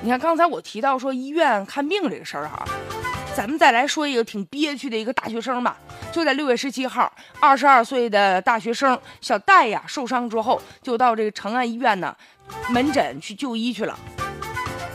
你看刚才我提到说医院看病这个事儿哈，咱们再来说一个挺憋屈的一个大学生吧。就在六月十七号，二十二岁的大学生小戴呀受伤之后，就到这个长安医院呢门诊去就医去了。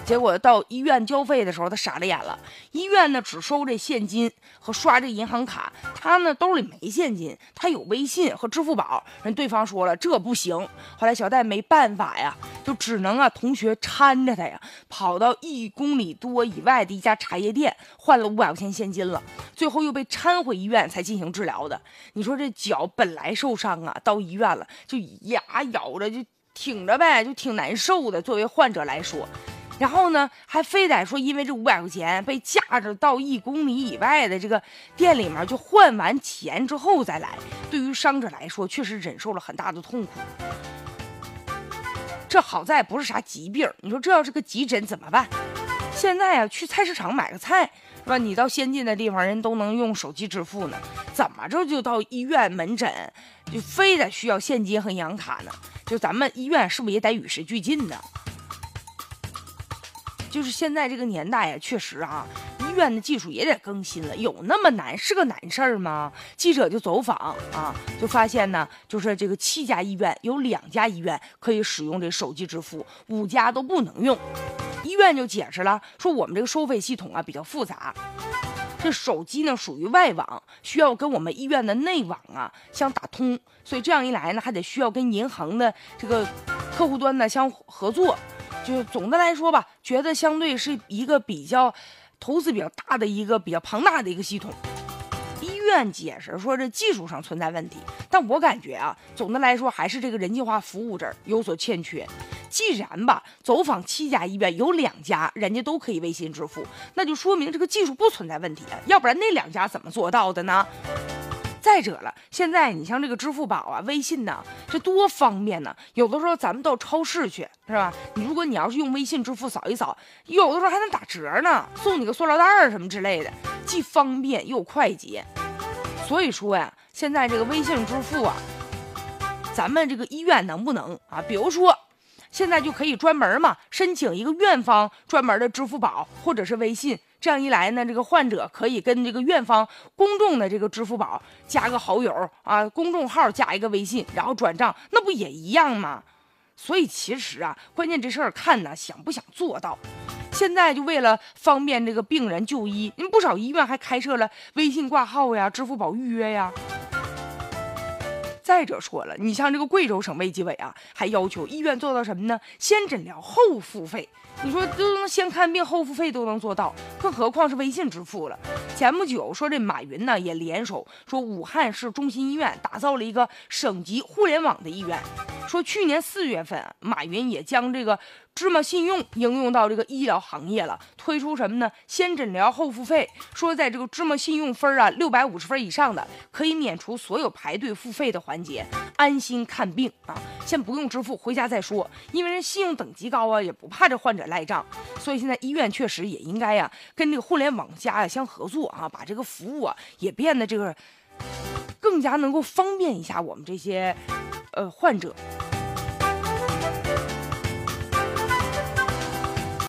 结果到医院交费的时候，他傻了眼了。医院呢只收这现金和刷这银行卡，他呢兜里没现金，他有微信和支付宝。人对方说了这不行。后来小戴没办法呀，就只能啊同学搀着他呀，跑到一公里多以外的一家茶叶店换了五百块钱现金了。最后又被搀回医院才进行治疗的。你说这脚本来受伤啊，到医院了就牙咬着就挺着呗，就挺难受的。作为患者来说。然后呢，还非得说因为这五百块钱被架着到一公里以外的这个店里面就换完钱之后再来，对于伤者来说确实忍受了很大的痛苦。这好在不是啥疾病，你说这要是个急诊怎么办？现在啊，去菜市场买个菜是吧？你到先进的地方人都能用手机支付呢，怎么着就到医院门诊就非得需要现金和银行卡呢？就咱们医院是不是也得与时俱进呢？就是现在这个年代呀，确实啊，医院的技术也得更新了。有那么难是个难事儿吗？记者就走访啊，就发现呢，就是这个七家医院有两家医院可以使用这手机支付，五家都不能用。医院就解释了，说我们这个收费系统啊比较复杂，这手机呢属于外网，需要跟我们医院的内网啊相打通，所以这样一来呢，还得需要跟银行的这个客户端呢相合作。就总的来说吧，觉得相对是一个比较投资比较大的一个比较庞大的一个系统。医院解释说这技术上存在问题，但我感觉啊，总的来说还是这个人性化服务这儿有所欠缺。既然吧，走访七家医院有两家人家都可以微信支付，那就说明这个技术不存在问题啊，要不然那两家怎么做到的呢？再者了，现在你像这个支付宝啊、微信呐，这多方便呢。有的时候咱们到超市去，是吧？你如果你要是用微信支付扫一扫，有的时候还能打折呢，送你个塑料袋儿什么之类的，既方便又快捷。所以说呀，现在这个微信支付啊，咱们这个医院能不能啊？比如说，现在就可以专门嘛，申请一个院方专门的支付宝或者是微信。这样一来呢，这个患者可以跟这个院方公众的这个支付宝加个好友啊，公众号加一个微信，然后转账，那不也一样吗？所以其实啊，关键这事儿看呢想不想做到。现在就为了方便这个病人就医，您不少医院还开设了微信挂号呀、支付宝预约呀。再者说了，你像这个贵州省卫计委啊，还要求医院做到什么呢？先诊疗后付费。你说都能先看病后付费都能做到，更何况是微信支付了。前不久说这马云呢也联手说武汉市中心医院打造了一个省级互联网的医院。说去年四月份，马云也将这个芝麻信用应用到这个医疗行业了，推出什么呢？先诊疗后付费。说在这个芝麻信用分啊六百五十分以上的，可以免除所有排队付费的环节，安心看病啊。先不用支付，回家再说。因为人信用等级高啊，也不怕这患者赖账。所以现在医院确实也应该呀，跟这个互联网加呀相合作啊，把这个服务啊也变得这个更加能够方便一下我们这些。呃，患者。